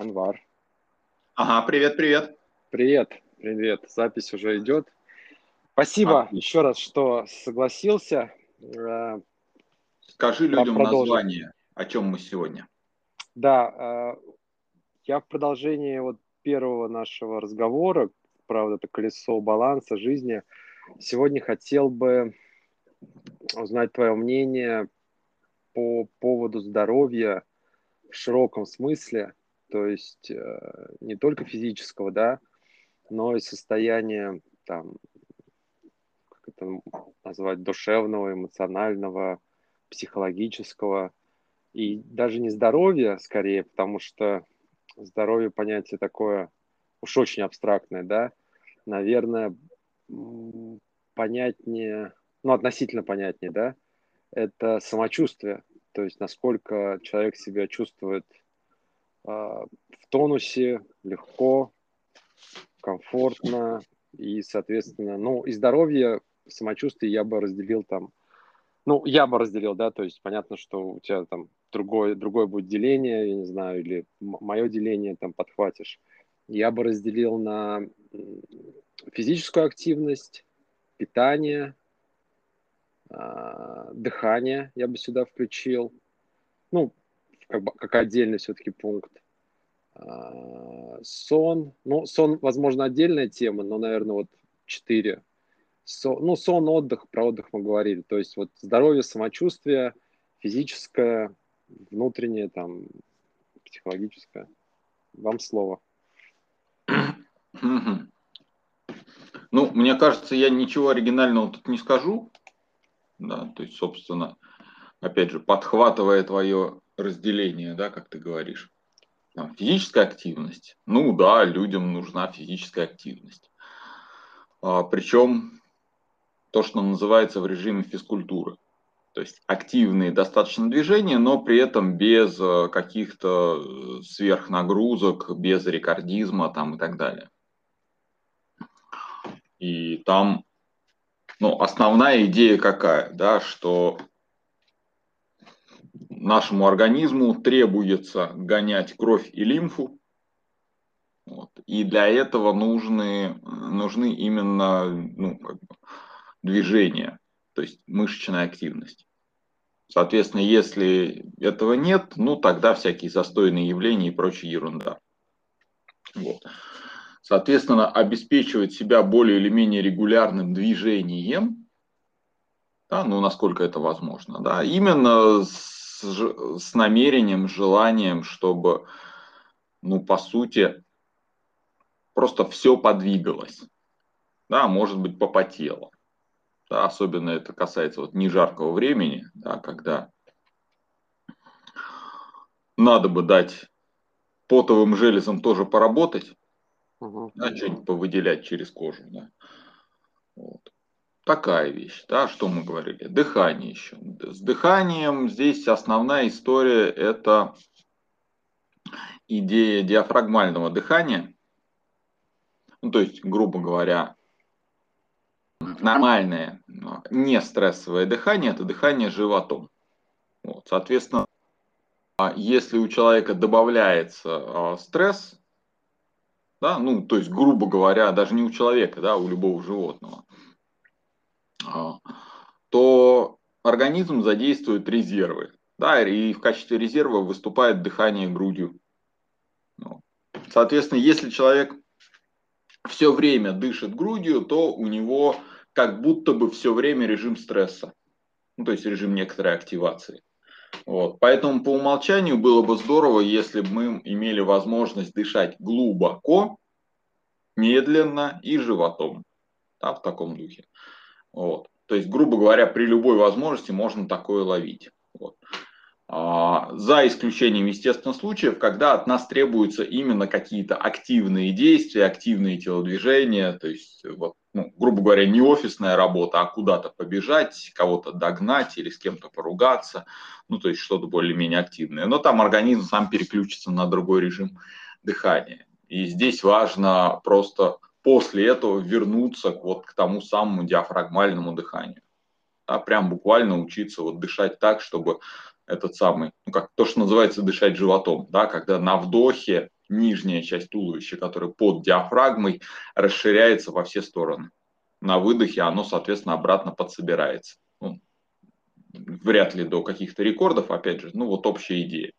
Анвар. Ага, привет, привет. Привет, привет. Запись уже идет. Спасибо а, еще раз, что согласился. Э, Скажи людям продолжим. название, о чем мы сегодня. Да, э, я в продолжении вот первого нашего разговора, правда, это колесо баланса жизни, сегодня хотел бы узнать твое мнение по поводу здоровья в широком смысле, то есть э, не только физического, да, но и состояния там, как это назвать, душевного, эмоционального, психологического, и даже не здоровья, скорее, потому что здоровье понятие такое уж очень абстрактное, да, наверное, понятнее, ну, относительно понятнее, да, это самочувствие, то есть насколько человек себя чувствует в тонусе, легко, комфортно и, соответственно, ну, и здоровье, самочувствие я бы разделил там, ну, я бы разделил, да, то есть понятно, что у тебя там другое, другое будет деление, я не знаю, или мое деление там подхватишь. Я бы разделил на физическую активность, питание, а, дыхание я бы сюда включил. Ну, как, как отдельный все-таки пункт. А, сон. Ну, сон, возможно, отдельная тема, но, наверное, вот четыре. Сон, ну, сон, отдых, про отдых мы говорили. То есть вот здоровье, самочувствие, физическое, внутреннее, там, психологическое. Вам слово. Ну, мне кажется, я ничего оригинального тут не скажу. Да, то есть, собственно, опять же, подхватывая твое разделение, да, как ты говоришь. Там, физическая активность. Ну да, людям нужна физическая активность. А, причем то, что называется в режиме физкультуры. То есть активные достаточно движения, но при этом без э, каких-то э, сверхнагрузок, без рекордизма там, и так далее. И там ну, основная идея какая, да, что нашему организму требуется гонять кровь и лимфу, вот, и для этого нужны, нужны именно ну, как бы, движения, то есть мышечная активность. Соответственно, если этого нет, ну тогда всякие застойные явления и прочая ерунда. Вот. Соответственно, обеспечивать себя более или менее регулярным движением, да, ну, насколько это возможно, да, именно с, с намерением, желанием, чтобы, ну, по сути, просто все подвигалось, да, может быть, попотело. Да, особенно это касается вот нежаркого времени, да, когда надо бы дать потовым железам тоже поработать, угу. да, что-нибудь повыделять через кожу. Да. Вот. Такая вещь, да, что мы говорили. Дыхание еще. С дыханием здесь основная история это идея диафрагмального дыхания. Ну, то есть, грубо говоря, нормальное, не стрессовое дыхание – это дыхание животом. Вот, соответственно, если у человека добавляется а, стресс, да, ну, то есть, грубо говоря, даже не у человека, да, а у любого животного, а, то организм задействует резервы, да, и в качестве резерва выступает дыхание грудью. Ну, соответственно, если человек все время дышит грудью, то у него как будто бы все время режим стресса, ну, то есть режим некоторой активации. Вот. Поэтому по умолчанию было бы здорово, если бы мы имели возможность дышать глубоко, медленно и животом. Да, в таком духе. Вот. То есть, грубо говоря, при любой возможности можно такое ловить. Вот. А, за исключением, естественно, случаев, когда от нас требуются именно какие-то активные действия, активные телодвижения, то есть, вот, ну, грубо говоря, не офисная работа, а куда-то побежать, кого-то догнать или с кем-то поругаться, ну, то есть что-то более-менее активное. Но там организм сам переключится на другой режим дыхания. И здесь важно просто после этого вернуться вот к тому самому диафрагмальному дыханию. Да, прям буквально учиться вот дышать так, чтобы этот самый, ну как то, что называется дышать животом, да, когда на вдохе нижняя часть туловища, которая под диафрагмой, расширяется во все стороны. На выдохе оно, соответственно, обратно подсобирается. Ну, вряд ли до каких-то рекордов, опять же, ну вот общая идея.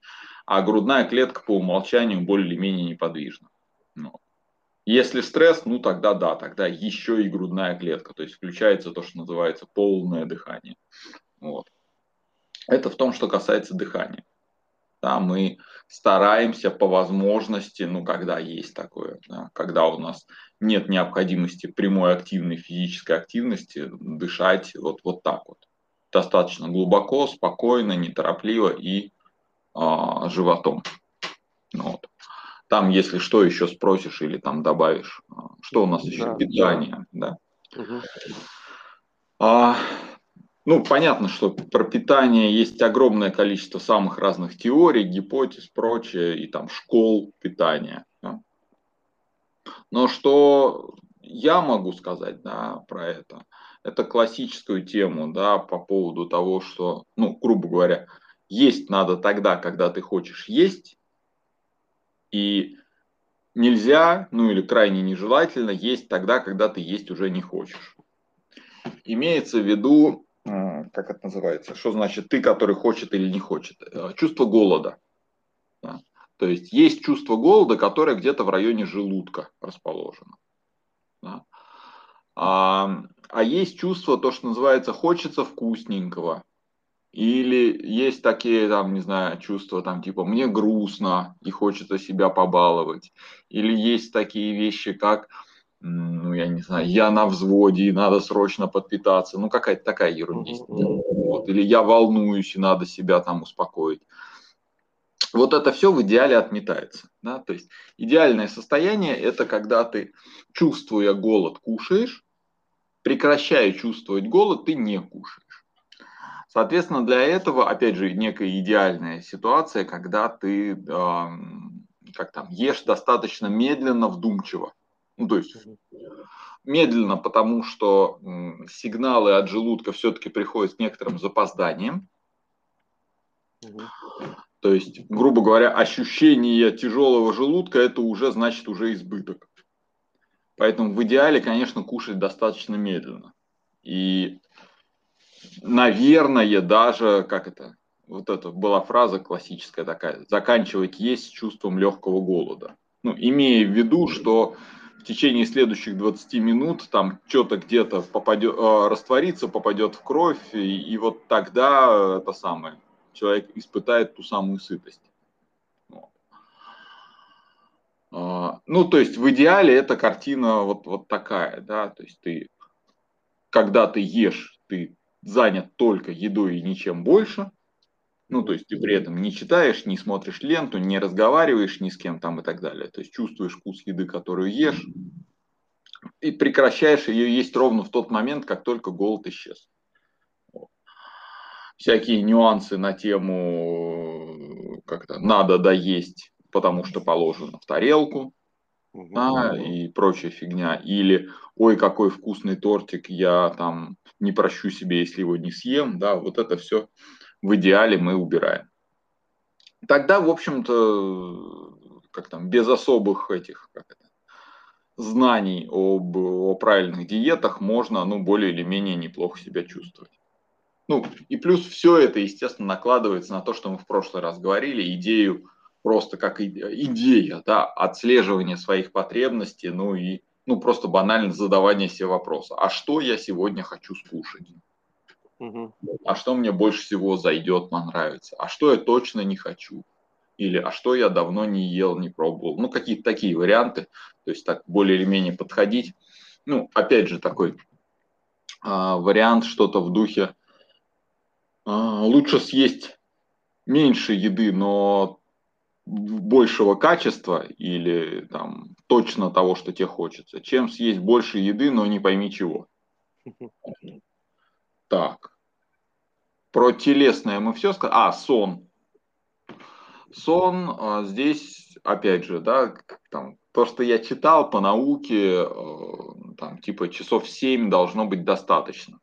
А грудная клетка по умолчанию более-менее неподвижна. Ну, если стресс, ну тогда да, тогда еще и грудная клетка, то есть включается то, что называется полное дыхание. Вот. Это в том, что касается дыхания. Да, мы стараемся по возможности, ну, когда есть такое, да, когда у нас нет необходимости прямой активной физической активности, дышать вот, вот так вот. Достаточно глубоко, спокойно, неторопливо и а, животом. Вот. Там, если что еще спросишь или там добавишь, а, что у нас еще да, питание, да. да. Угу. А, ну, понятно, что про питание есть огромное количество самых разных теорий, гипотез, прочее, и там школ питания. Да? Но что я могу сказать да, про это, это классическую тему да, по поводу того, что, ну, грубо говоря, есть надо тогда, когда ты хочешь есть, и нельзя, ну или крайне нежелательно есть тогда, когда ты есть уже не хочешь. Имеется в виду как это называется, что значит ты, который хочет или не хочет, э, чувство голода. Да. То есть есть чувство голода, которое где-то в районе желудка расположено. Да. А, а есть чувство, то, что называется, хочется вкусненького. Или есть такие, там, не знаю, чувства, там, типа, мне грустно и хочется себя побаловать. Или есть такие вещи, как, ну, я не знаю, я на взводе, и надо срочно подпитаться, ну, какая-то такая ерунда. Вот. Или я волнуюсь, и надо себя там успокоить. Вот это все в идеале отметается. Да? То есть идеальное состояние – это когда ты, чувствуя голод, кушаешь, прекращая чувствовать голод, ты не кушаешь. Соответственно, для этого, опять же, некая идеальная ситуация, когда ты э, как там, ешь достаточно медленно, вдумчиво. Ну, то есть медленно, потому что сигналы от желудка все-таки приходят с некоторым запозданием. То есть, грубо говоря, ощущение тяжелого желудка это уже значит уже избыток. Поэтому в идеале, конечно, кушать достаточно медленно. И, наверное, даже, как это, вот это была фраза классическая такая, заканчивать есть чувством легкого голода. Ну, имея в виду, что в течение следующих 20 минут там что-то где-то попадет, э, растворится, попадет в кровь, и, и вот тогда это самое, человек испытает ту самую сытость. А, ну, то есть в идеале эта картина вот, вот такая, да, то есть ты, когда ты ешь, ты занят только едой и ничем больше, ну, то есть ты при этом не читаешь, не смотришь ленту, не разговариваешь ни с кем там и так далее. То есть чувствуешь вкус еды, которую ешь, и прекращаешь ее есть ровно в тот момент, как только голод исчез. Всякие нюансы на тему как-то надо доесть, потому что положено в тарелку, угу. а, и прочая фигня. Или, ой, какой вкусный тортик, я там не прощу себе, если его не съем. Да, вот это все в идеале мы убираем. Тогда, в общем-то, как там, без особых этих как это, знаний об, о правильных диетах можно, ну, более или менее неплохо себя чувствовать. Ну, и плюс все это, естественно, накладывается на то, что мы в прошлый раз говорили, идею просто как идея, да, отслеживания своих потребностей, ну и, ну, просто банально задавание себе вопроса, а что я сегодня хочу скушать? А что мне больше всего зайдет, понравится? А что я точно не хочу? Или а что я давно не ел, не пробовал? Ну, какие-то такие варианты. То есть так более или менее подходить. Ну, опять же, такой а, вариант что-то в духе а, лучше съесть меньше еды, но большего качества или там точно того, что тебе хочется, чем съесть больше еды, но не пойми чего. Так. Про телесное мы все сказали. А, сон. Сон а, здесь, опять же, да, там, то, что я читал по науке, э, там, типа часов 7 должно быть достаточно.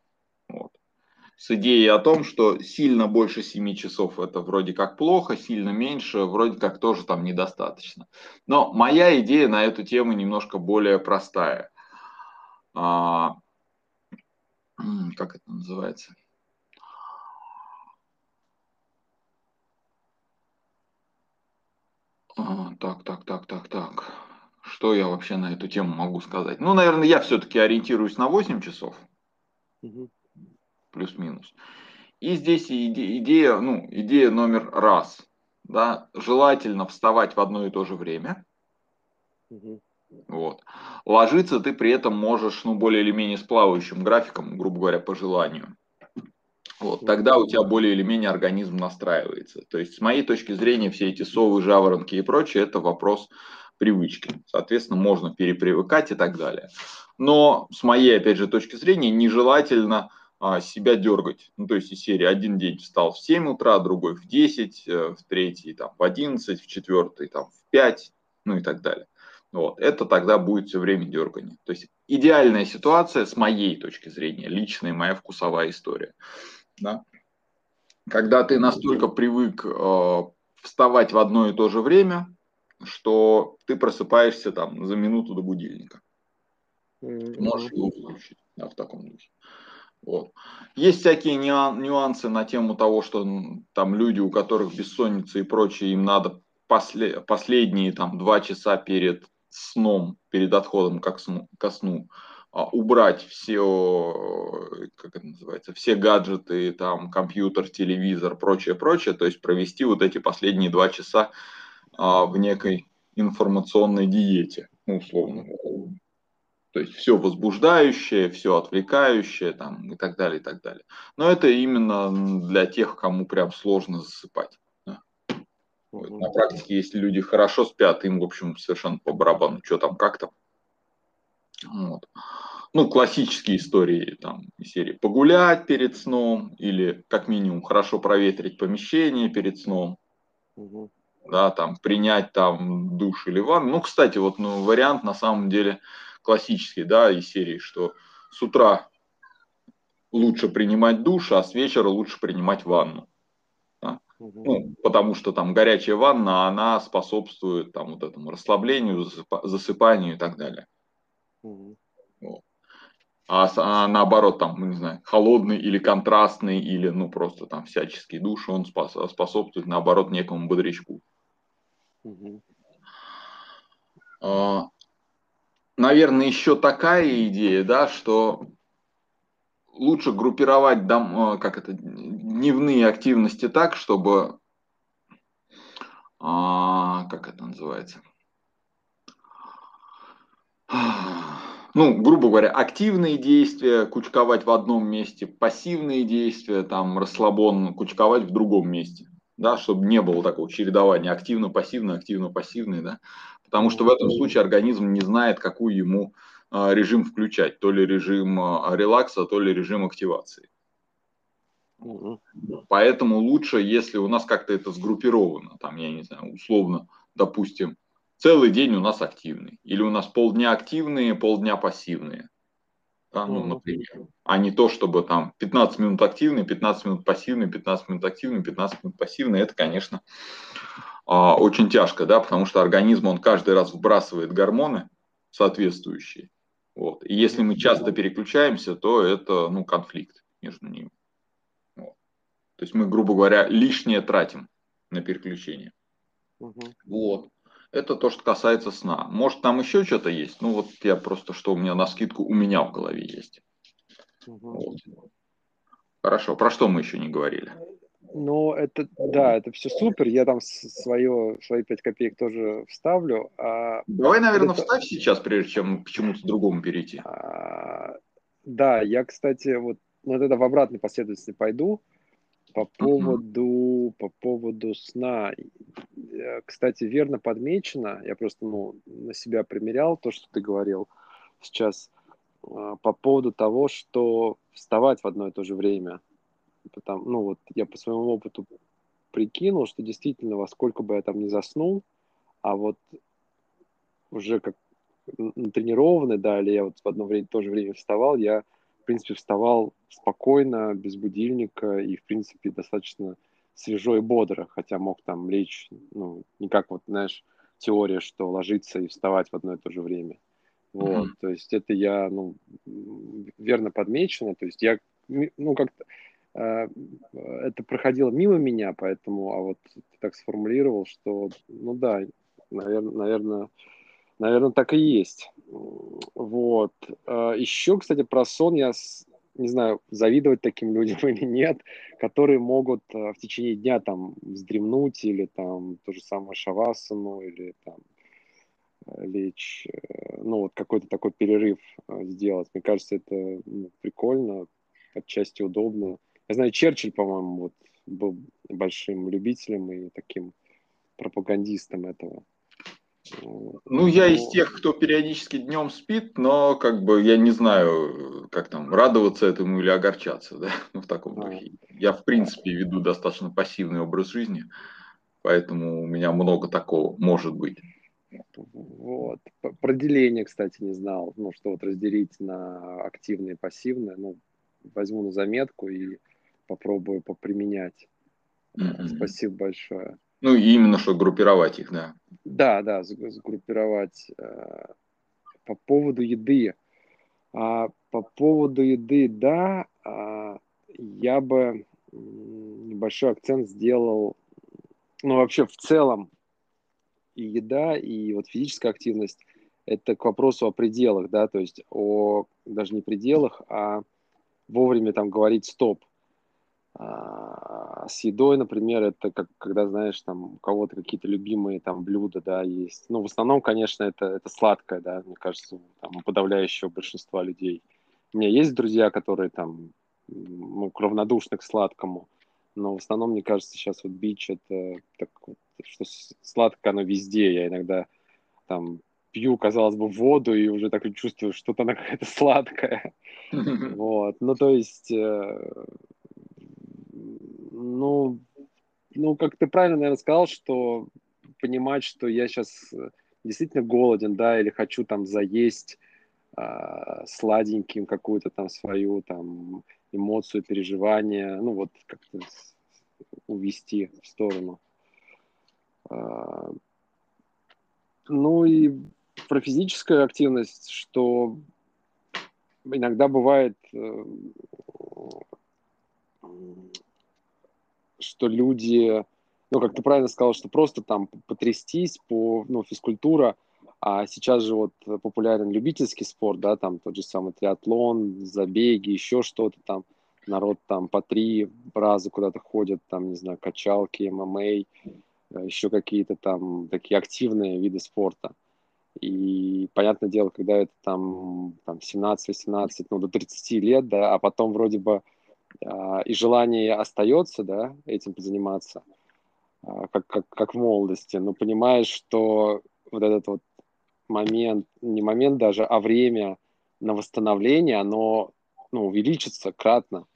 С идеей о том, что сильно больше 7 часов это вроде как плохо, сильно меньше вроде как тоже там недостаточно. Но моя идея на эту тему немножко более простая. А, как это называется? А, так, так, так, так, так. Что я вообще на эту тему могу сказать? Ну, наверное, я все-таки ориентируюсь на 8 часов. Угу. Плюс-минус. И здесь идея, ну, идея номер раз. Да, желательно вставать в одно и то же время. Угу. Вот. Ложиться ты при этом можешь, ну, более или менее с плавающим графиком, грубо говоря, по желанию. Вот, тогда у тебя более или менее организм настраивается. То есть, с моей точки зрения, все эти совы, жаворонки и прочее, это вопрос привычки. Соответственно, можно перепривыкать и так далее. Но с моей, опять же, точки зрения, нежелательно а, себя дергать. Ну, то есть из серии один день встал в 7 утра, другой в 10, э, в третий там, в 11, в четвертый там, в 5, ну и так далее. Вот. Это тогда будет все время дергание. То есть идеальная ситуация с моей точки зрения, личная моя вкусовая история. Да? Когда ты настолько привык э, вставать в одно и то же время, что ты просыпаешься там за минуту до будильника. Можешь его выключить да, в таком духе. Есть всякие нюансы на тему того, что там люди, у которых бессонница и прочее, им надо после, последние там два часа перед сном, перед отходом ко сну, ко сну а, убрать все, как это называется, все гаджеты, там, компьютер, телевизор, прочее, прочее, то есть провести вот эти последние два часа а, в некой информационной диете, ну, условно. То есть все возбуждающее, все отвлекающее там, и так далее, и так далее. Но это именно для тех, кому прям сложно засыпать. Да. Вот. На практике, если люди хорошо спят, им, в общем, совершенно по барабану, что там, как там. Вот. Ну, классические истории там из серии погулять перед сном или как минимум хорошо проветрить помещение перед сном. Угу да, там, принять там душ или ванну. Ну, кстати, вот ну, вариант на самом деле классический, да, из серии, что с утра лучше принимать душ, а с вечера лучше принимать ванну. Да? Ну, потому что там горячая ванна, она способствует там вот этому расслаблению, засыпанию и так далее. Вот. А, а наоборот, там, ну, не знаю, холодный или контрастный, или ну просто там всяческий душ, он способствует наоборот некому бодрячку. Угу. Наверное, еще такая идея, да, что лучше группировать дом, э, как это, дневные активности так, чтобы, а, как это называется, ну, грубо говоря, активные действия кучковать в одном месте, пассивные действия, там, расслабон кучковать в другом месте да, чтобы не было такого чередования активно-пассивно, активно-пассивный, да, потому что в этом случае организм не знает, какую ему а, режим включать, то ли режим а, релакса, то ли режим активации. Поэтому лучше, если у нас как-то это сгруппировано, там, я не знаю, условно, допустим, целый день у нас активный, или у нас полдня активные, полдня пассивные да, ну, например, а не то, чтобы там 15 минут активный, 15 минут пассивный, 15 минут активный, 15 минут пассивный, это, конечно, а, очень тяжко, да, потому что организм, он каждый раз вбрасывает гормоны соответствующие, вот, и если мы часто переключаемся, то это, ну, конфликт между ними, вот. то есть мы, грубо говоря, лишнее тратим на переключение, угу. вот. Это то, что касается сна. Может, там еще что-то есть? Ну, вот я просто, что у меня на скидку у меня в голове есть. Угу. Вот. Хорошо. Про что мы еще не говорили? Ну, это, да, это все супер. Я там свое, свои 5 копеек тоже вставлю. А Давай, наверное, это... вставь сейчас, прежде чем к чему-то другому перейти. А, да, я, кстати, вот, вот это в обратной последовательности пойду. По поводу, по поводу сна, э, кстати, верно подмечено, я просто ну, на себя примерял то, что ты говорил сейчас, а, по поводу того, что вставать в одно и то же время. Потому, ну вот я по своему опыту прикинул, что действительно во сколько бы я там не заснул, а вот уже как тренированный, да, или я вот в одно время, то же время вставал, я принципе, вставал спокойно, без будильника и, в принципе, достаточно свежо и бодро, хотя мог там лечь, ну, не как вот, знаешь, теория, что ложиться и вставать в одно и то же время. Вот, mm-hmm. то есть это я, ну, верно подмечено, то есть я, ну, как-то э, это проходило мимо меня, поэтому, а вот ты так сформулировал, что, ну да, наверное, наверное, наверное, так и есть. Вот. Э, Еще, кстати, про сон я не знаю, завидовать таким людям или нет, которые могут э, в течение дня там вздремнуть или там то же самое шавасану или там э, лечь, э, ну вот какой-то такой перерыв сделать. Мне кажется, это ну, прикольно, отчасти удобно. Я знаю, Черчилль, по-моему, вот был большим любителем и таким пропагандистом этого. Ну, я из ну. тех, кто периодически днем спит, но как бы я не знаю, как там, радоваться этому или огорчаться, да, ну, в таком духе. Я, в принципе, веду достаточно пассивный образ жизни, поэтому у меня много такого может быть. Вот. Про деление, кстати, не знал, ну, что вот разделить на активное и пассивное, ну, возьму на заметку и попробую поприменять. Mm-hmm. Спасибо большое. Ну, и именно что группировать их, да. Да, да, сгруппировать. Э, по поводу еды. А, по поводу еды, да, а, я бы небольшой акцент сделал, ну, вообще в целом и еда, и вот физическая активность, это к вопросу о пределах, да, то есть о даже не пределах, а вовремя там говорить стоп. А, с едой, например, это как, когда, знаешь, там у кого-то какие-то любимые там блюда, да, есть. Ну, в основном, конечно, это, это сладкое, да, мне кажется, там, у подавляющего большинства людей. У меня есть друзья, которые там ну, равнодушны к сладкому, но в основном, мне кажется, сейчас вот бич это так вот, что сладкое оно везде. Я иногда там пью, казалось бы, воду и уже так чувствую, что-то она какая-то сладкая. Вот. Ну, то есть э, ну, ну, как ты правильно, наверное, сказал, что понимать, что я сейчас э, действительно голоден, да, или хочу там заесть э, сладеньким какую-то там свою там эмоцию, переживание, ну вот как-то увести в сторону. Э, ну и про физическую активность, что иногда бывает э, что люди, ну, как ты правильно сказал, что просто там потрястись по, ну, физкультура, а сейчас же вот популярен любительский спорт, да, там тот же самый триатлон, забеги, еще что-то там, народ там по три раза куда-то ходят, там, не знаю, качалки, ММА, э, еще какие-то там такие активные виды спорта. И понятное дело, когда это там, там 17-18, ну, до 30 лет, да, а потом вроде бы и желание остается, да, этим заниматься, а, как, как, как в молодости, но понимаешь, что вот этот вот момент, не момент даже, а время на восстановление, оно ну, увеличится кратно.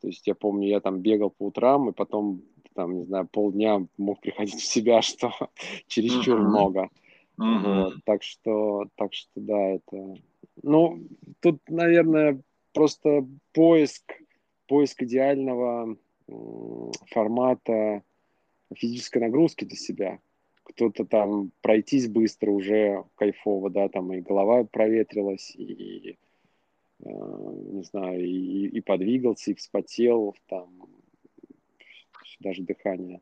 То есть я помню, я там бегал по утрам, и потом, там, не знаю, полдня мог приходить в себя, что чересчур uh-huh. много. Uh-huh. Вот, так что, так что, да, это... Ну, тут, наверное, просто поиск, поиск идеального формата физической нагрузки для себя. Кто-то там пройтись быстро уже кайфово, да, там и голова проветрилась, и, э, не знаю, и, и подвигался, и вспотел, там даже дыхание.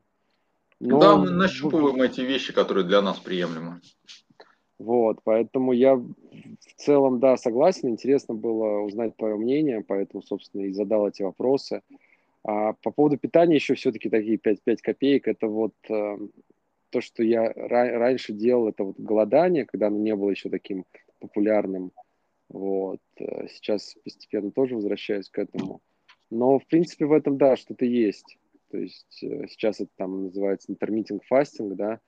Но... Да, мы нащупываем эти вещи, которые для нас приемлемы. Вот, поэтому я в целом, да, согласен. Интересно было узнать твое мнение, поэтому, собственно, и задал эти вопросы. А по поводу питания еще все-таки такие 5, 5 копеек. Это вот э, то, что я ра- раньше делал, это вот голодание, когда оно не было еще таким популярным. Вот. Э, сейчас постепенно тоже возвращаюсь к этому. Но, в принципе, в этом, да, что-то есть. То есть э, сейчас это там называется intermittent fasting, да.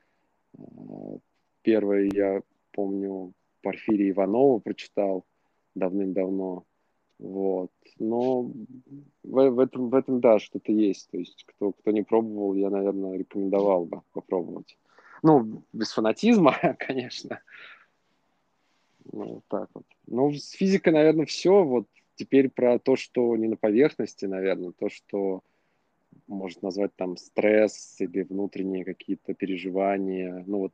Первое я помню, Порфирия Иванова прочитал давным-давно. Вот. Но в, в, этом, в этом, да, что-то есть. То есть, кто, кто не пробовал, я, наверное, рекомендовал бы попробовать. Ну, без фанатизма, конечно. Ну, вот так вот. Ну, с физикой, наверное, все. Вот теперь про то, что не на поверхности, наверное, то, что может назвать там стресс или внутренние какие-то переживания, ну вот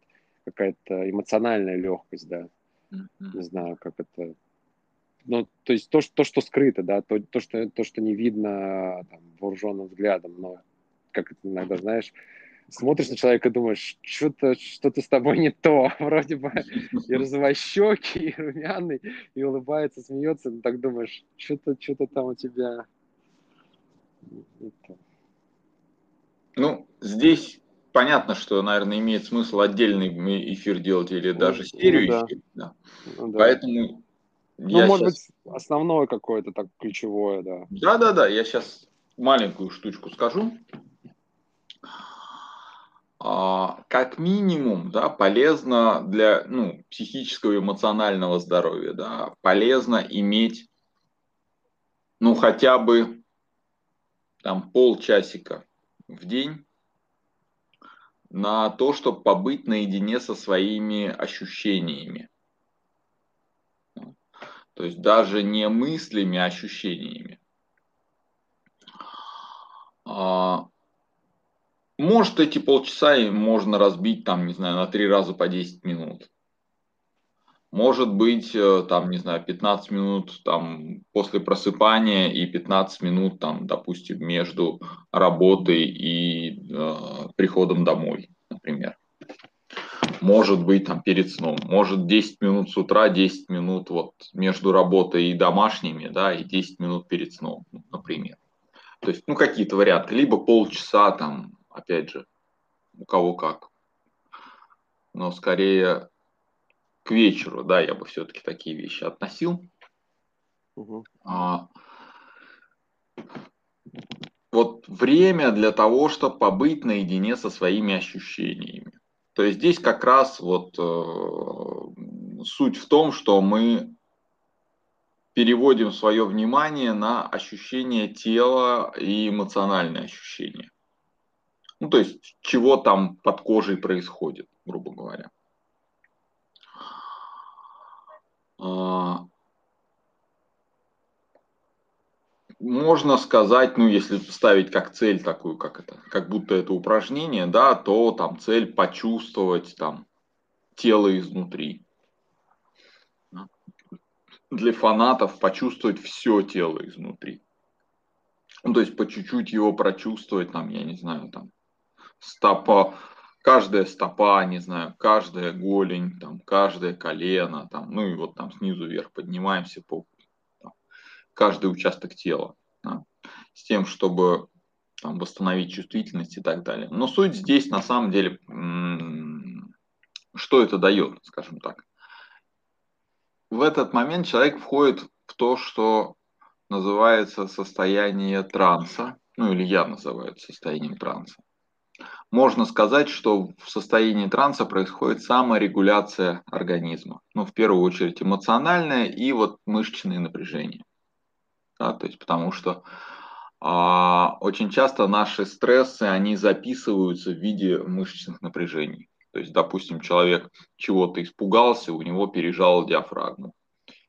какая-то эмоциональная легкость, да. Mm-hmm. Не знаю, как это ну, то есть то, что, то, что скрыто, да, то, то, что, то, что не видно там, вооруженным взглядом, но как это иногда, знаешь, смотришь на человека и думаешь, что-то что-то с тобой не то, вроде бы и розовощекий, и румяный, и улыбается, смеется, но так думаешь, что-то что-то там у тебя Ну, здесь понятно, что, наверное, имеет смысл отдельный эфир делать или даже серию ну, да. эфир. Да. Ну, да. Поэтому ну, я может сейчас... быть, основное какое-то так ключевое, да. Да-да-да, я сейчас маленькую штучку скажу. А, как минимум, да, полезно для ну, психического и эмоционального здоровья, да, полезно иметь, ну, хотя бы там полчасика в день на то, чтобы побыть наедине со своими ощущениями. То есть даже не мыслями, а ощущениями. А, может, эти полчаса можно разбить, там, не знаю, на три раза по 10 минут. Может быть, э, там, не знаю, 15 минут там, после просыпания и 15 минут, там, допустим, между работой и э, приходом домой, например может быть там перед сном, может 10 минут с утра, 10 минут вот между работой и домашними, да, и 10 минут перед сном, например. То есть, ну, какие-то варианты, либо полчаса там, опять же, у кого как. Но скорее к вечеру, да, я бы все-таки такие вещи относил. Угу. А, вот время для того, чтобы побыть наедине со своими ощущениями. То есть здесь как раз вот э, суть в том, что мы переводим свое внимание на ощущение тела и эмоциональные ощущения. Ну, то есть, чего там под кожей происходит, грубо говоря. А, можно сказать, ну, если ставить как цель такую, как это, как будто это упражнение, да, то там цель почувствовать там тело изнутри. Для фанатов почувствовать все тело изнутри. Ну, то есть по чуть-чуть его прочувствовать, там, я не знаю, там, стопа, каждая стопа, не знаю, каждая голень, там, каждое колено, там, ну и вот там снизу вверх поднимаемся по каждый участок тела, да, с тем, чтобы там, восстановить чувствительность и так далее. Но суть здесь на самом деле, что это дает, скажем так. В этот момент человек входит в то, что называется состояние транса, ну или я называю это состоянием транса. Можно сказать, что в состоянии транса происходит саморегуляция организма. Ну, в первую очередь эмоциональное и вот мышечные напряжения да, то есть потому что а, очень часто наши стрессы, они записываются в виде мышечных напряжений. То есть, допустим, человек чего-то испугался, у него пережал диафрагму.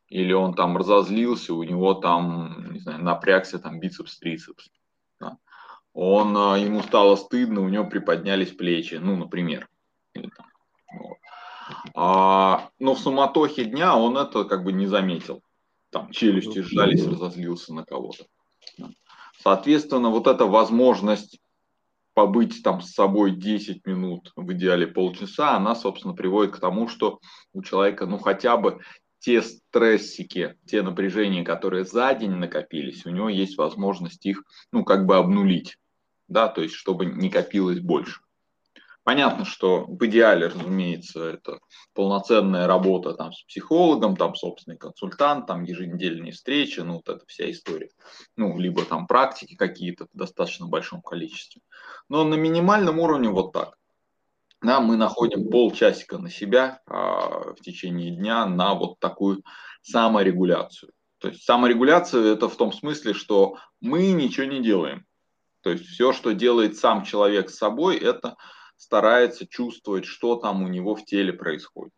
Или он там разозлился, у него там, не знаю, напрягся там бицепс-трицепс. Он, а, ему стало стыдно, у него приподнялись плечи, ну, например. Или, там, вот. а, но в суматохе дня он это как бы не заметил там челюсти сжались, разозлился на кого-то. Соответственно, вот эта возможность побыть там с собой 10 минут, в идеале полчаса, она, собственно, приводит к тому, что у человека, ну, хотя бы те стрессики, те напряжения, которые за день накопились, у него есть возможность их, ну, как бы обнулить, да, то есть, чтобы не копилось больше. Понятно, что в идеале, разумеется, это полноценная работа там, с психологом, там собственный консультант, там еженедельные встречи, ну вот эта вся история. Ну, либо там практики какие-то в достаточно большом количестве. Но на минимальном уровне вот так. Да, мы находим полчасика на себя а, в течение дня на вот такую саморегуляцию. То есть саморегуляция это в том смысле, что мы ничего не делаем. То есть все, что делает сам человек с собой, это старается чувствовать, что там у него в теле происходит.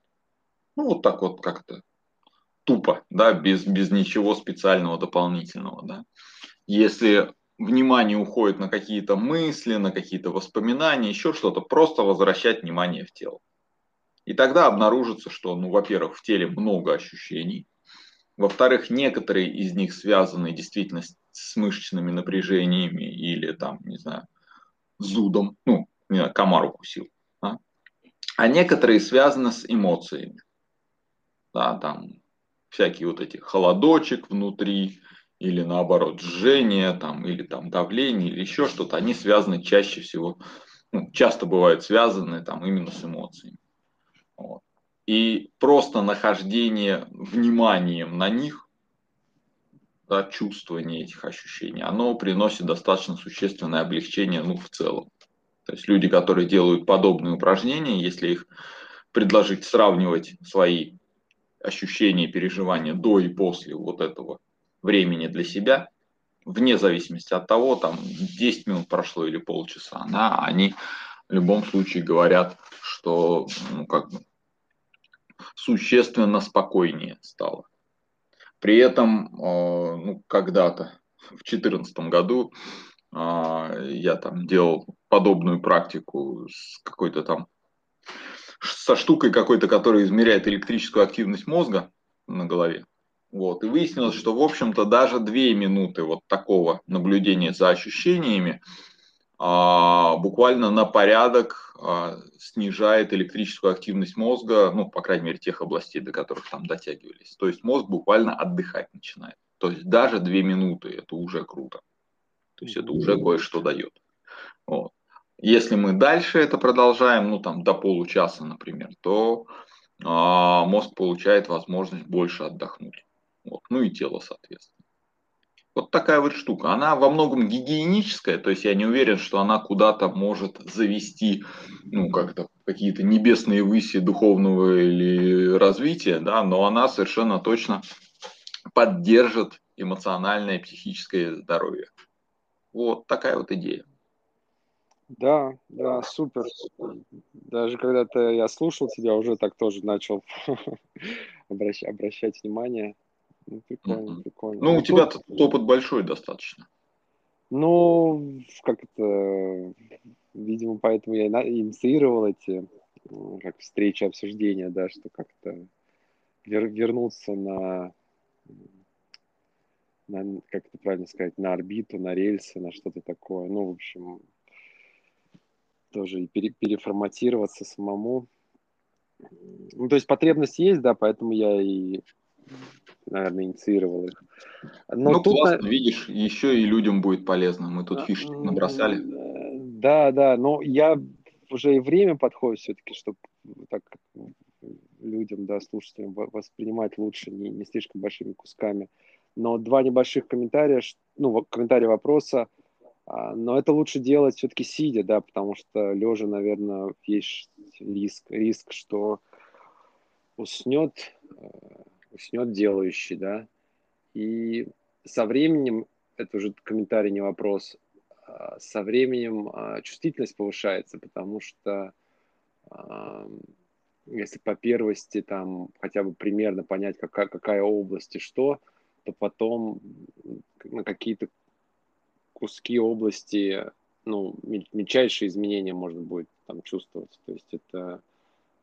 Ну, вот так вот как-то тупо, да, без, без ничего специального дополнительного, да. Если внимание уходит на какие-то мысли, на какие-то воспоминания, еще что-то, просто возвращать внимание в тело. И тогда обнаружится, что, ну, во-первых, в теле много ощущений, во-вторых, некоторые из них связаны действительно с мышечными напряжениями или там, не знаю, зудом, ну, не знаю, комар укусил. Да? А некоторые связаны с эмоциями. Да, там всякие вот эти холодочек внутри, или наоборот жжение, там, или там давление, или еще что-то, они связаны чаще всего, ну, часто бывают связаны там именно с эмоциями. Вот. И просто нахождение вниманием на них, да, чувствование этих ощущений, оно приносит достаточно существенное облегчение ну, в целом. То есть люди, которые делают подобные упражнения, если их предложить сравнивать свои ощущения, переживания до и после вот этого времени для себя, вне зависимости от того, там 10 минут прошло или полчаса, да, они в любом случае говорят, что ну, как бы, существенно спокойнее стало. При этом, э, ну, когда-то в 2014 году э, я там делал подобную практику с какой-то там со штукой какой-то, которая измеряет электрическую активность мозга на голове. Вот. И выяснилось, что, в общем-то, даже две минуты вот такого наблюдения за ощущениями а, буквально на порядок а, снижает электрическую активность мозга, ну, по крайней мере, тех областей, до которых там дотягивались. То есть мозг буквально отдыхать начинает. То есть даже две минуты это уже круто. То есть это уже кое-что дает. Вот. Если мы дальше это продолжаем, ну там до получаса, например, то а, мозг получает возможность больше отдохнуть. Вот. Ну и тело, соответственно. Вот такая вот штука. Она во многом гигиеническая, то есть я не уверен, что она куда-то может завести, ну, как-то какие-то небесные выси духовного или развития, да, но она совершенно точно поддержит эмоциональное и психическое здоровье. Вот такая вот идея. Да, да, супер. Даже когда-то я слушал тебя, уже так тоже начал обращать, обращать внимание. Ну, прикольно, mm-hmm. прикольно. Ну, у тебя тут... опыт большой достаточно. Ну, как это, видимо, поэтому я инициировал эти как встречи, обсуждения, да, что как-то вер, вернуться на, на, как это правильно сказать, на орбиту, на рельсы, на что-то такое. Ну, в общем, тоже и пере, переформатироваться самому. Ну, то есть потребность есть, да, поэтому я и наверное, инициировал их. Но ну, тут, классно, на... видишь, еще и людям будет полезно. Мы тут фишки набросали. Да, да, но я уже и время подходит все-таки, чтобы так людям, да, слушателям воспринимать лучше, не, не слишком большими кусками. Но два небольших комментария, ну, комментария вопроса, а, но это лучше делать все-таки сидя, да, потому что лежа, наверное, есть риск, риск, что уснет э, уснет делающий, да, и со временем, это уже комментарий, не вопрос, а, со временем а, чувствительность повышается, потому что если по первости там хотя бы примерно понять, какая, какая область и что, то потом на какие-то куски области, ну, мельчайшие изменения можно будет там чувствовать. То есть это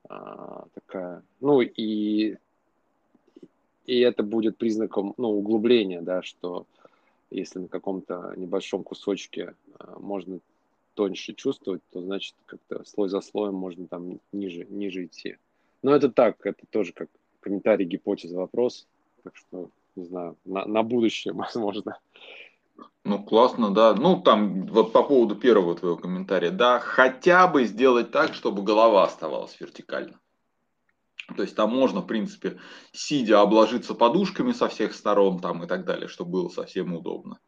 а, такая, ну и и это будет признаком ну, углубления, да, что если на каком-то небольшом кусочке а, можно тоньше чувствовать, то значит как-то слой за слоем можно там ниже, ниже идти. Но это так, это тоже как комментарий, гипотеза, вопрос. Так что, не знаю, на, на будущее, возможно. Ну, классно, да. Ну, там, вот по поводу первого твоего комментария, да, хотя бы сделать так, чтобы голова оставалась вертикально. То есть там можно, в принципе, сидя обложиться подушками со всех сторон там, и так далее, чтобы было совсем удобно.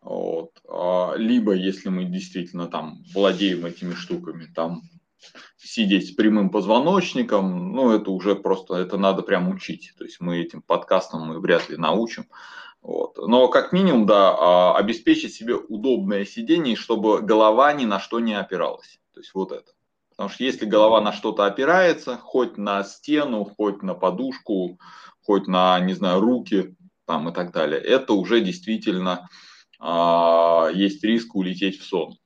Вот. А, либо, если мы действительно там владеем этими штуками, там сидеть с прямым позвоночником, ну, это уже просто, это надо прям учить. То есть мы этим подкастом мы вряд ли научим. Вот. Но как минимум, да, а, обеспечить себе удобное сидение, чтобы голова ни на что не опиралась. То есть вот это. Потому что если голова на что-то опирается, хоть на стену, хоть на подушку, хоть на, не знаю, руки там и так далее, это уже действительно э, есть риск улететь в сон.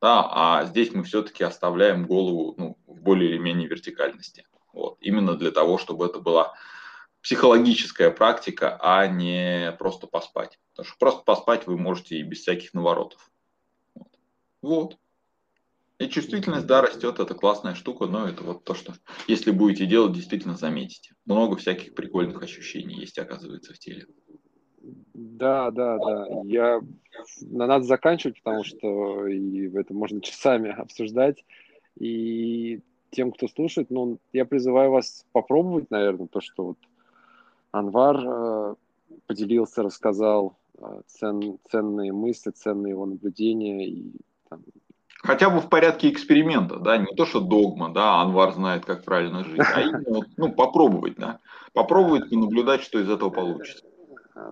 Да, а здесь мы все-таки оставляем голову ну, в более или менее вертикальности. Вот, именно для того, чтобы это была психологическая практика, а не просто поспать. Потому что просто поспать вы можете и без всяких наворотов. Вот. вот. И чувствительность, да, растет, это классная штука, но это вот то, что если будете делать, действительно заметите. Много всяких прикольных ощущений есть, оказывается, в теле. Да, да, да. Я... Надо заканчивать, потому что и это можно часами обсуждать. И тем, кто слушает, ну, я призываю вас попробовать, наверное, то, что вот Анвар э, поделился, рассказал э, цен, ценные мысли, ценные его наблюдения и там, Хотя бы в порядке эксперимента, да, не то, что догма, да, Анвар знает, как правильно жить, а именно, ну, попробовать, да, попробовать и наблюдать, что из этого получится.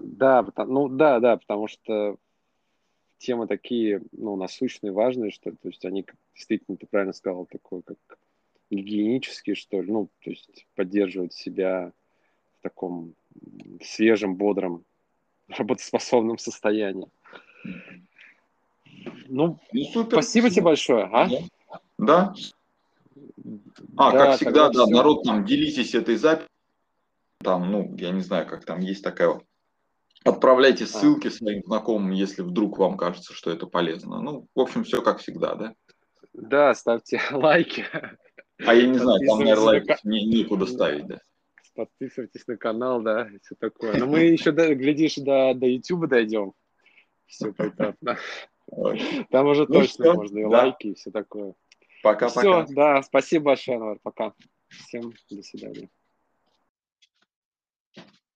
Да, ну, да, да, потому что темы такие, ну, насущные, важные, что, то есть они, действительно, ты правильно сказал, такой, как гигиенические, что ли, ну, то есть поддерживать себя в таком свежем, бодром, работоспособном состоянии. Ну, ну супер. спасибо тебе большое. А? Да. А, да, как всегда, да, все. народ, там, делитесь этой записью. Там, ну, я не знаю, как там есть такая вот. Отправляйте а. ссылки а. своим знакомым, если вдруг вам кажется, что это полезно. Ну, в общем, все как всегда, да? Да, ставьте лайки. А я не знаю, там, наверное, лайки не, некуда ставить, да. Подписывайтесь на канал, да, все такое. Но мы еще, глядишь, до, до YouTube дойдем. Все поэтапно. Там уже ну точно что? можно и да. лайки, и все такое. Пока-пока. Все, да, спасибо большое, Анвар, пока. Всем до свидания.